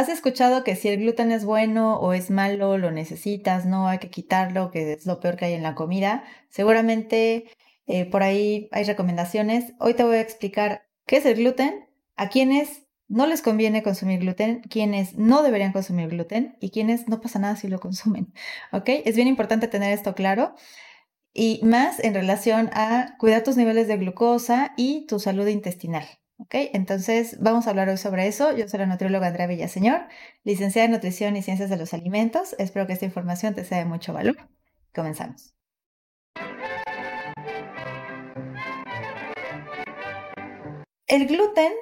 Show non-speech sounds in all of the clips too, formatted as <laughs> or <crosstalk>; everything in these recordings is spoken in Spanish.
has escuchado que si el gluten es bueno o es malo, lo necesitas, no hay que quitarlo, que es lo peor que hay en la comida. Seguramente eh, por ahí hay recomendaciones. Hoy te voy a explicar qué es el gluten, a quiénes no les conviene consumir gluten, quienes no deberían consumir gluten y quienes no pasa nada si lo consumen. <laughs> ¿Ok? Es bien importante tener esto claro y más en relación a cuidar tus niveles de glucosa y tu salud intestinal. ¿Ok? Entonces, vamos a hablar hoy sobre eso. Yo soy la nutrióloga Andrea Villaseñor, licenciada en Nutrición y Ciencias de los Alimentos. Espero que esta información te sea de mucho valor. Comenzamos. El gluten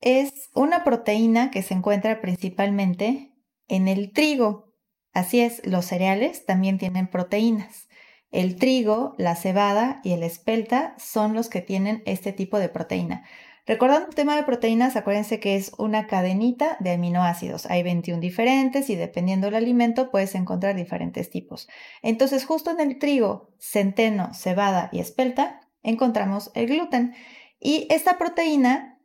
es una proteína que se encuentra principalmente en el trigo. Así es, los cereales también tienen proteínas. El trigo, la cebada y el espelta son los que tienen este tipo de proteína. Recordando el tema de proteínas, acuérdense que es una cadenita de aminoácidos. Hay 21 diferentes y dependiendo del alimento puedes encontrar diferentes tipos. Entonces, justo en el trigo, centeno, cebada y espelta, encontramos el gluten. Y esta proteína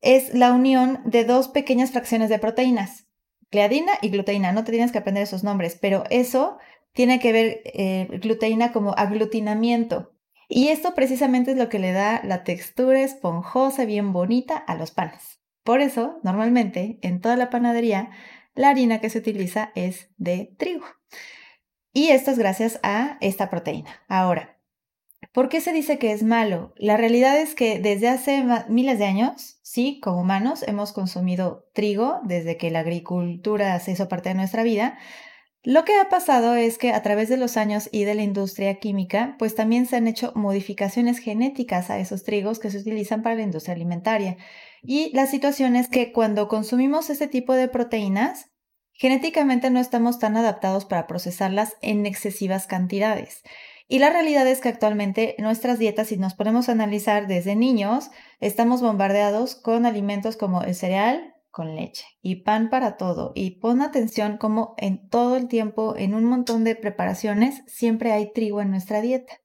es la unión de dos pequeñas fracciones de proteínas, gliadina y gluteína. No te tienes que aprender esos nombres, pero eso tiene que ver eh, como aglutinamiento. Y esto precisamente es lo que le da la textura esponjosa, bien bonita a los panes. Por eso, normalmente, en toda la panadería, la harina que se utiliza es de trigo. Y esto es gracias a esta proteína. Ahora, ¿Por qué se dice que es malo? La realidad es que desde hace miles de años, sí, como humanos, hemos consumido trigo desde que la agricultura se hizo parte de nuestra vida. Lo que ha pasado es que a través de los años y de la industria química, pues también se han hecho modificaciones genéticas a esos trigos que se utilizan para la industria alimentaria. Y la situación es que cuando consumimos este tipo de proteínas, genéticamente no estamos tan adaptados para procesarlas en excesivas cantidades. Y la realidad es que actualmente nuestras dietas, si nos ponemos a analizar desde niños, estamos bombardeados con alimentos como el cereal con leche y pan para todo. Y pon atención como en todo el tiempo, en un montón de preparaciones, siempre hay trigo en nuestra dieta.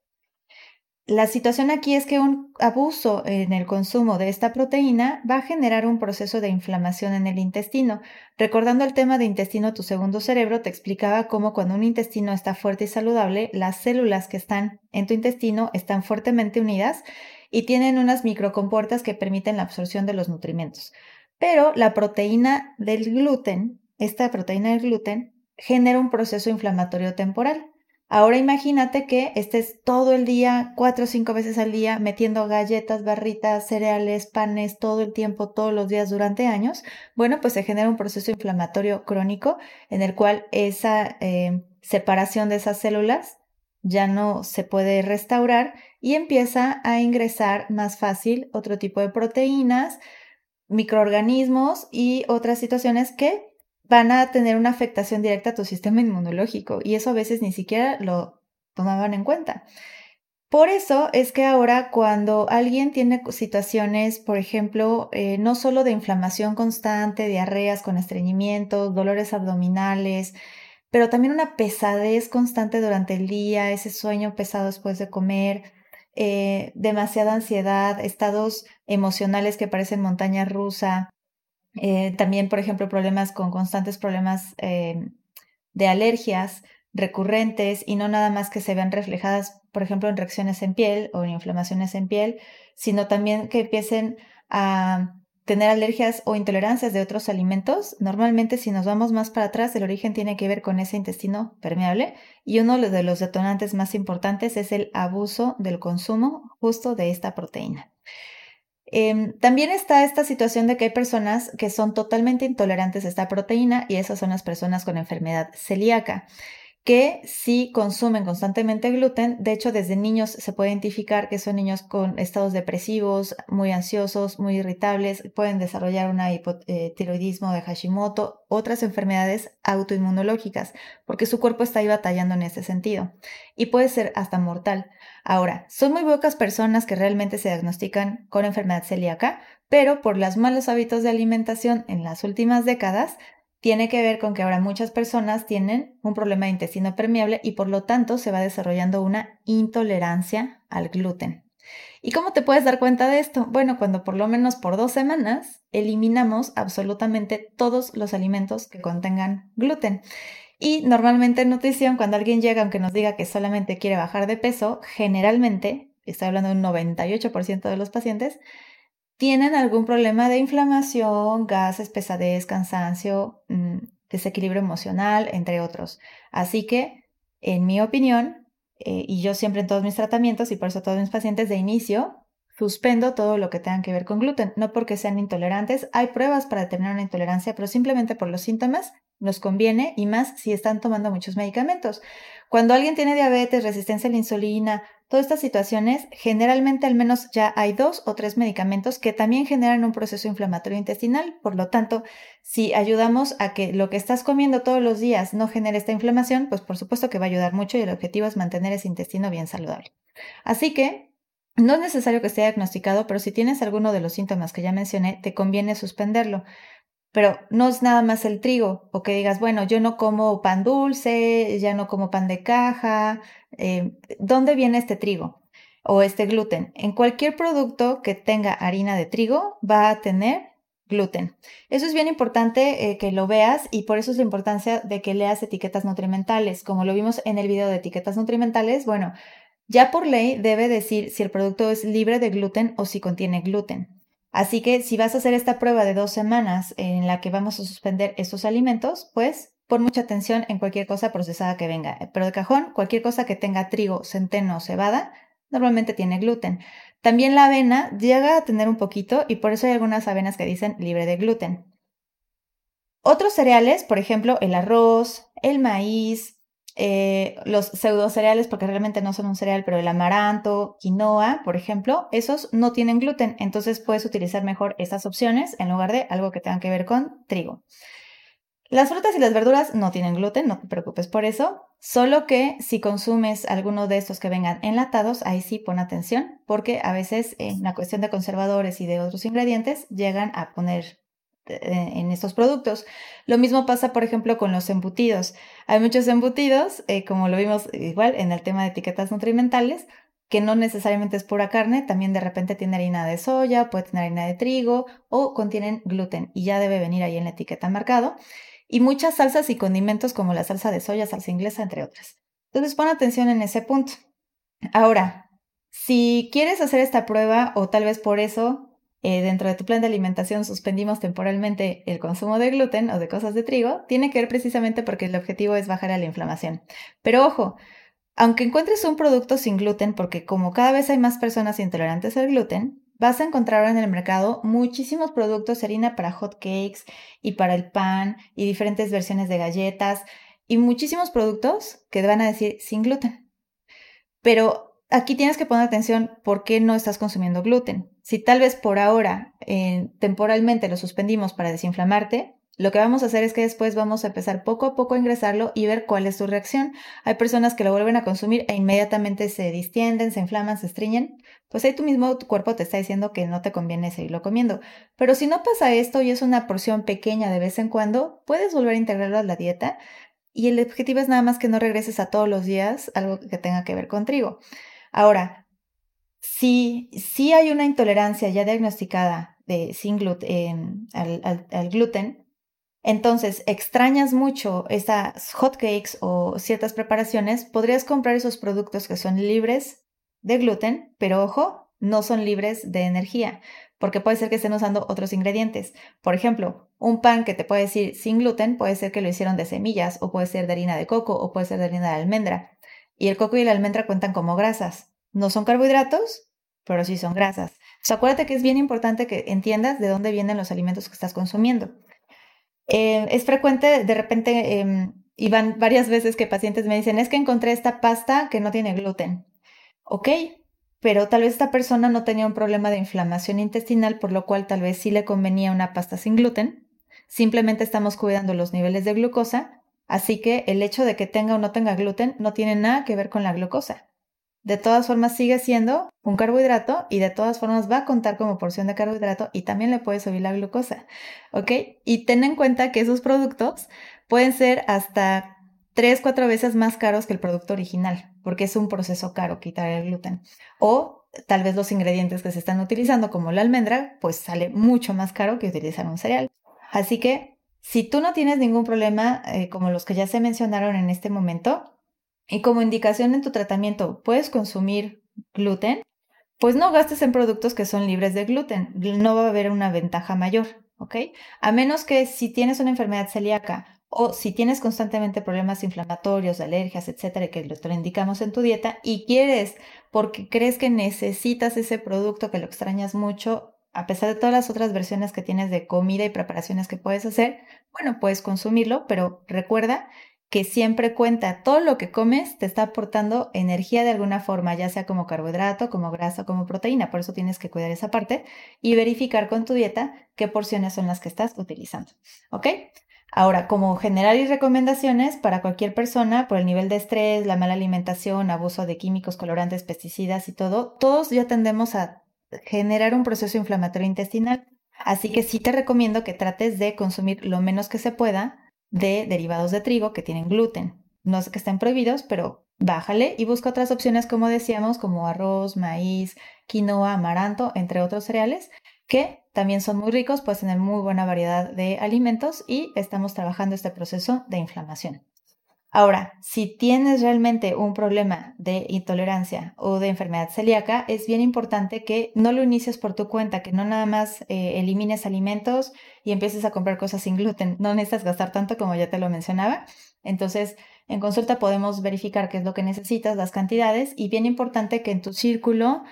La situación aquí es que un abuso en el consumo de esta proteína va a generar un proceso de inflamación en el intestino. Recordando el tema de intestino, tu segundo cerebro te explicaba cómo cuando un intestino está fuerte y saludable, las células que están en tu intestino están fuertemente unidas y tienen unas microcompuertas que permiten la absorción de los nutrimentos. Pero la proteína del gluten, esta proteína del gluten, genera un proceso inflamatorio temporal. Ahora imagínate que estés todo el día, cuatro o cinco veces al día, metiendo galletas, barritas, cereales, panes, todo el tiempo, todos los días durante años. Bueno, pues se genera un proceso inflamatorio crónico en el cual esa eh, separación de esas células ya no se puede restaurar y empieza a ingresar más fácil otro tipo de proteínas, microorganismos y otras situaciones que van a tener una afectación directa a tu sistema inmunológico y eso a veces ni siquiera lo tomaban en cuenta. Por eso es que ahora cuando alguien tiene situaciones, por ejemplo, eh, no solo de inflamación constante, diarreas con estreñimientos, dolores abdominales, pero también una pesadez constante durante el día, ese sueño pesado después de comer, eh, demasiada ansiedad, estados emocionales que parecen montaña rusa, eh, también, por ejemplo, problemas con constantes problemas eh, de alergias recurrentes y no nada más que se vean reflejadas, por ejemplo, en reacciones en piel o en inflamaciones en piel, sino también que empiecen a tener alergias o intolerancias de otros alimentos. Normalmente, si nos vamos más para atrás, el origen tiene que ver con ese intestino permeable y uno de los detonantes más importantes es el abuso del consumo justo de esta proteína. Em, también está esta situación de que hay personas que son totalmente intolerantes a esta proteína y esas son las personas con enfermedad celíaca que sí consumen constantemente gluten. De hecho, desde niños se puede identificar que son niños con estados depresivos, muy ansiosos, muy irritables, pueden desarrollar un hipotiroidismo de Hashimoto, otras enfermedades autoinmunológicas, porque su cuerpo está ahí batallando en ese sentido. Y puede ser hasta mortal. Ahora, son muy pocas personas que realmente se diagnostican con enfermedad celíaca, pero por los malos hábitos de alimentación en las últimas décadas, tiene que ver con que ahora muchas personas tienen un problema de intestino permeable y por lo tanto se va desarrollando una intolerancia al gluten. ¿Y cómo te puedes dar cuenta de esto? Bueno, cuando por lo menos por dos semanas eliminamos absolutamente todos los alimentos que contengan gluten. Y normalmente en nutrición, cuando alguien llega, aunque nos diga que solamente quiere bajar de peso, generalmente, estoy hablando de un 98% de los pacientes, tienen algún problema de inflamación, gases, pesadez, cansancio, mm, desequilibrio emocional, entre otros. Así que, en mi opinión, eh, y yo siempre en todos mis tratamientos y por eso todos mis pacientes de inicio, suspendo todo lo que tenga que ver con gluten, no porque sean intolerantes, hay pruebas para determinar una intolerancia, pero simplemente por los síntomas nos conviene y más si están tomando muchos medicamentos. Cuando alguien tiene diabetes, resistencia a la insulina, todas estas situaciones, generalmente al menos ya hay dos o tres medicamentos que también generan un proceso inflamatorio intestinal. Por lo tanto, si ayudamos a que lo que estás comiendo todos los días no genere esta inflamación, pues por supuesto que va a ayudar mucho y el objetivo es mantener ese intestino bien saludable. Así que no es necesario que esté diagnosticado, pero si tienes alguno de los síntomas que ya mencioné, te conviene suspenderlo. Pero no es nada más el trigo, o que digas, bueno, yo no como pan dulce, ya no como pan de caja. Eh, ¿Dónde viene este trigo o este gluten? En cualquier producto que tenga harina de trigo va a tener gluten. Eso es bien importante eh, que lo veas y por eso es la importancia de que leas etiquetas nutrimentales. Como lo vimos en el video de etiquetas nutrimentales, bueno, ya por ley debe decir si el producto es libre de gluten o si contiene gluten. Así que si vas a hacer esta prueba de dos semanas en la que vamos a suspender estos alimentos, pues pon mucha atención en cualquier cosa procesada que venga. Pero de cajón, cualquier cosa que tenga trigo, centeno o cebada, normalmente tiene gluten. También la avena llega a tener un poquito y por eso hay algunas avenas que dicen libre de gluten. Otros cereales, por ejemplo, el arroz, el maíz, eh, los pseudo cereales, porque realmente no son un cereal, pero el amaranto, quinoa, por ejemplo, esos no tienen gluten, entonces puedes utilizar mejor estas opciones en lugar de algo que tenga que ver con trigo. Las frutas y las verduras no tienen gluten, no te preocupes por eso, solo que si consumes alguno de estos que vengan enlatados, ahí sí pon atención, porque a veces en la cuestión de conservadores y de otros ingredientes llegan a poner eh, en estos productos. Lo mismo pasa, por ejemplo, con los embutidos. Hay muchos embutidos, eh, como lo vimos igual en el tema de etiquetas nutrimentales, que no necesariamente es pura carne, también de repente tiene harina de soya, puede tener harina de trigo o contienen gluten y ya debe venir ahí en la etiqueta marcado. Y muchas salsas y condimentos como la salsa de soya, salsa inglesa, entre otras. Entonces pon atención en ese punto. Ahora, si quieres hacer esta prueba o tal vez por eso eh, dentro de tu plan de alimentación suspendimos temporalmente el consumo de gluten o de cosas de trigo, tiene que ver precisamente porque el objetivo es bajar a la inflamación. Pero ojo, aunque encuentres un producto sin gluten, porque como cada vez hay más personas intolerantes al gluten, vas a encontrar en el mercado muchísimos productos harina para hot cakes y para el pan y diferentes versiones de galletas y muchísimos productos que van a decir sin gluten. Pero aquí tienes que poner atención por qué no estás consumiendo gluten. Si tal vez por ahora eh, temporalmente lo suspendimos para desinflamarte, lo que vamos a hacer es que después vamos a empezar poco a poco a ingresarlo y ver cuál es tu reacción. Hay personas que lo vuelven a consumir e inmediatamente se distienden, se inflaman, se estriñen. Pues ahí tu mismo cuerpo te está diciendo que no te conviene seguirlo comiendo. Pero si no pasa esto y es una porción pequeña de vez en cuando, puedes volver a integrarlo a la dieta. Y el objetivo es nada más que no regreses a todos los días algo que tenga que ver con trigo. Ahora, si, si hay una intolerancia ya diagnosticada de sin gluten, al, gluten, entonces extrañas mucho esas hotcakes o ciertas preparaciones, podrías comprar esos productos que son libres de gluten, pero ojo, no son libres de energía, porque puede ser que estén usando otros ingredientes. Por ejemplo, un pan que te puede decir sin gluten puede ser que lo hicieron de semillas, o puede ser de harina de coco, o puede ser de harina de almendra. Y el coco y la almendra cuentan como grasas. No son carbohidratos, pero sí son grasas. Acuérdate que es bien importante que entiendas de dónde vienen los alimentos que estás consumiendo. Eh, es frecuente, de repente, em, y van varias veces que pacientes me dicen, es que encontré esta pasta que no tiene gluten. Ok, pero tal vez esta persona no tenía un problema de inflamación intestinal, por lo cual tal vez sí le convenía una pasta sin gluten. Simplemente estamos cuidando los niveles de glucosa Así que el hecho de que tenga o no tenga gluten no tiene nada que ver con la glucosa. De todas formas sigue siendo un carbohidrato y de todas formas va a contar como porción de carbohidrato y también le puede subir la glucosa. ¿Ok? Y ten en cuenta que esos productos pueden ser hasta 3, 4 veces más caros que el producto original, porque es un proceso caro quitar el gluten. O tal vez los ingredientes que se están utilizando, como la almendra, pues sale mucho más caro que utilizar un cereal. Así que si tú no tienes ningún problema, eh, como los que ya se mencionaron en este momento, y como indicación en tu tratamiento puedes consumir gluten, pues no gastes en productos que son libres de gluten. No va a haber una ventaja mayor, ¿ok? A menos que si tienes una enfermedad celíaca o si tienes constantemente problemas inflamatorios, alergias, etcétera, que lo, lo indicamos en tu dieta y quieres, porque crees que necesitas ese producto que lo extrañas mucho, a pesar de todas las otras versiones que tienes de comida y preparaciones que puedes hacer, bueno, puedes consumirlo, pero recuerda que siempre cuenta todo lo que comes te está aportando energía de alguna forma, ya sea como carbohidrato, como grasa, como proteína. Por eso tienes que cuidar esa parte y verificar con tu dieta qué porciones son las que estás utilizando. ¿Ok? Ahora, como general y recomendaciones para cualquier persona por el nivel de estrés, la mala alimentación, abuso de químicos, colorantes, pesticidas y todo, todos ya tendemos a generar un proceso inflamatorio intestinal. Así que sí te recomiendo que trates de consumir lo menos que se pueda de derivados de trigo que tienen gluten. No sé que estén prohibidos, pero bájale y busca otras opciones, como decíamos, como arroz, maíz, quinoa, amaranto, entre otros cereales, que también son muy ricos, puedes tener muy buena variedad de alimentos y estamos trabajando este proceso de inflamación. Ahora, si tienes realmente un problema de intolerancia o de enfermedad celíaca, es bien importante que no lo inicies por tu cuenta, que no nada más eh, elimines alimentos y empieces a comprar cosas sin gluten. No necesitas gastar tanto como ya te lo mencionaba. Entonces, en consulta podemos verificar qué es lo que necesitas, las cantidades y bien importante que en tu círculo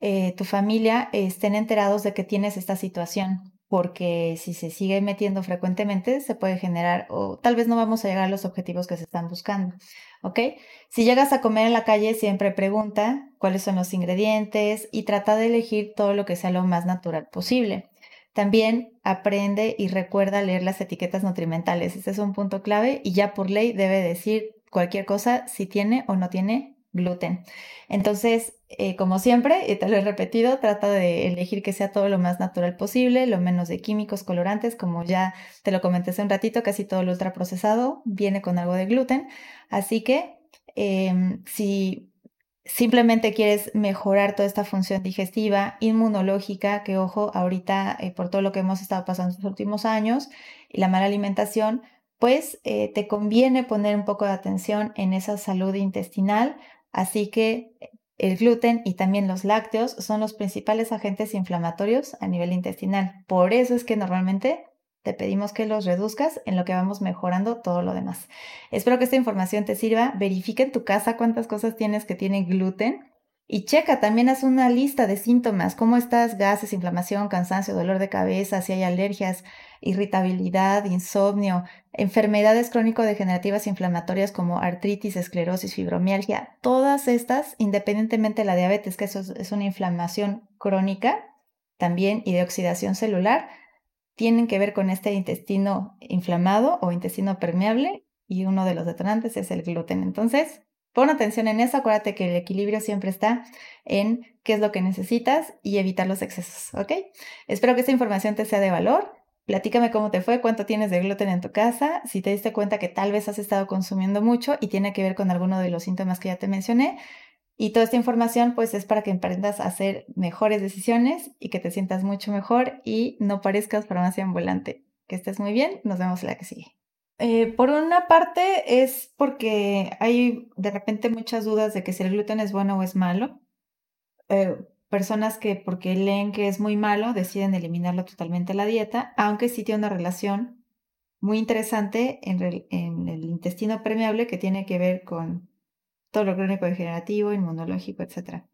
eh, tu familia estén enterados de que tienes esta situación, porque si se sigue metiendo frecuentemente se puede generar o tal vez no vamos a llegar a los objetivos que se están buscando, ¿ok? Si llegas a comer en la calle siempre pregunta cuáles son los ingredientes y trata de elegir todo lo que sea lo más natural posible. También aprende y recuerda leer las etiquetas nutrimentales. Este es un punto clave y ya por ley debe decir cualquier cosa si tiene o no tiene gluten. Entonces, eh, como siempre, y te lo he repetido, trata de elegir que sea todo lo más natural posible, lo menos de químicos, colorantes, como ya te lo comenté hace un ratito, casi todo lo ultraprocesado viene con algo de gluten. Así que em, si simplemente quieres mejorar toda esta función digestiva, inmunológica, que ojo, ahorita eh, por todo lo que hemos estado pasando en los últimos años y la mala alimentación, pues eh, te conviene poner un poco de atención en esa salud intestinal, Así que el gluten y también los lácteos son los principales agentes inflamatorios a nivel intestinal. Por eso es que normalmente te pedimos que los reduzcas en lo que vamos mejorando todo lo demás. Espero que esta información te sirva. Verifica en tu casa cuántas cosas tienes que tienen gluten y checa, también haz una lista de síntomas, cómo estás, gases, inflamación, cansancio, dolor de cabeza, si hay alergias, irritabilidad, insomnio, enfermedades crónico-degenerativas inflamatorias como artritis, esclerosis, fibromialgia, todas estas, independientemente de la diabetes, que eso es una inflamación crónica también y de oxidación celular, tienen que ver con este intestino inflamado o intestino permeable y uno de los detonantes es el gluten. Entonces, Pon atención en eso, acuérdate que el equilibrio siempre está en qué es lo que necesitas y evitar los excesos, ¿ok? Espero que esta información te sea de valor. Platícame cómo te fue, cuánto tienes de gluten en tu casa, si te diste cuenta que tal vez has estado consumiendo mucho y tiene que ver con alguno de los síntomas que ya te mencioné. Y toda esta información pues es para que aprendas a hacer mejores decisiones y que te sientas mucho mejor y no parezcas farmacia ambulante. Que estés muy bien, nos vemos la que sigue. Eh, por una parte es porque hay de repente muchas dudas de que si el gluten es bueno o es malo. Eh, personas que porque leen que es muy malo deciden eliminarlo totalmente de la dieta, aunque sí tiene una relación muy interesante en, el intestino permeable que tiene que ver con todo lo crónico degenerativo, inmunológico, etc.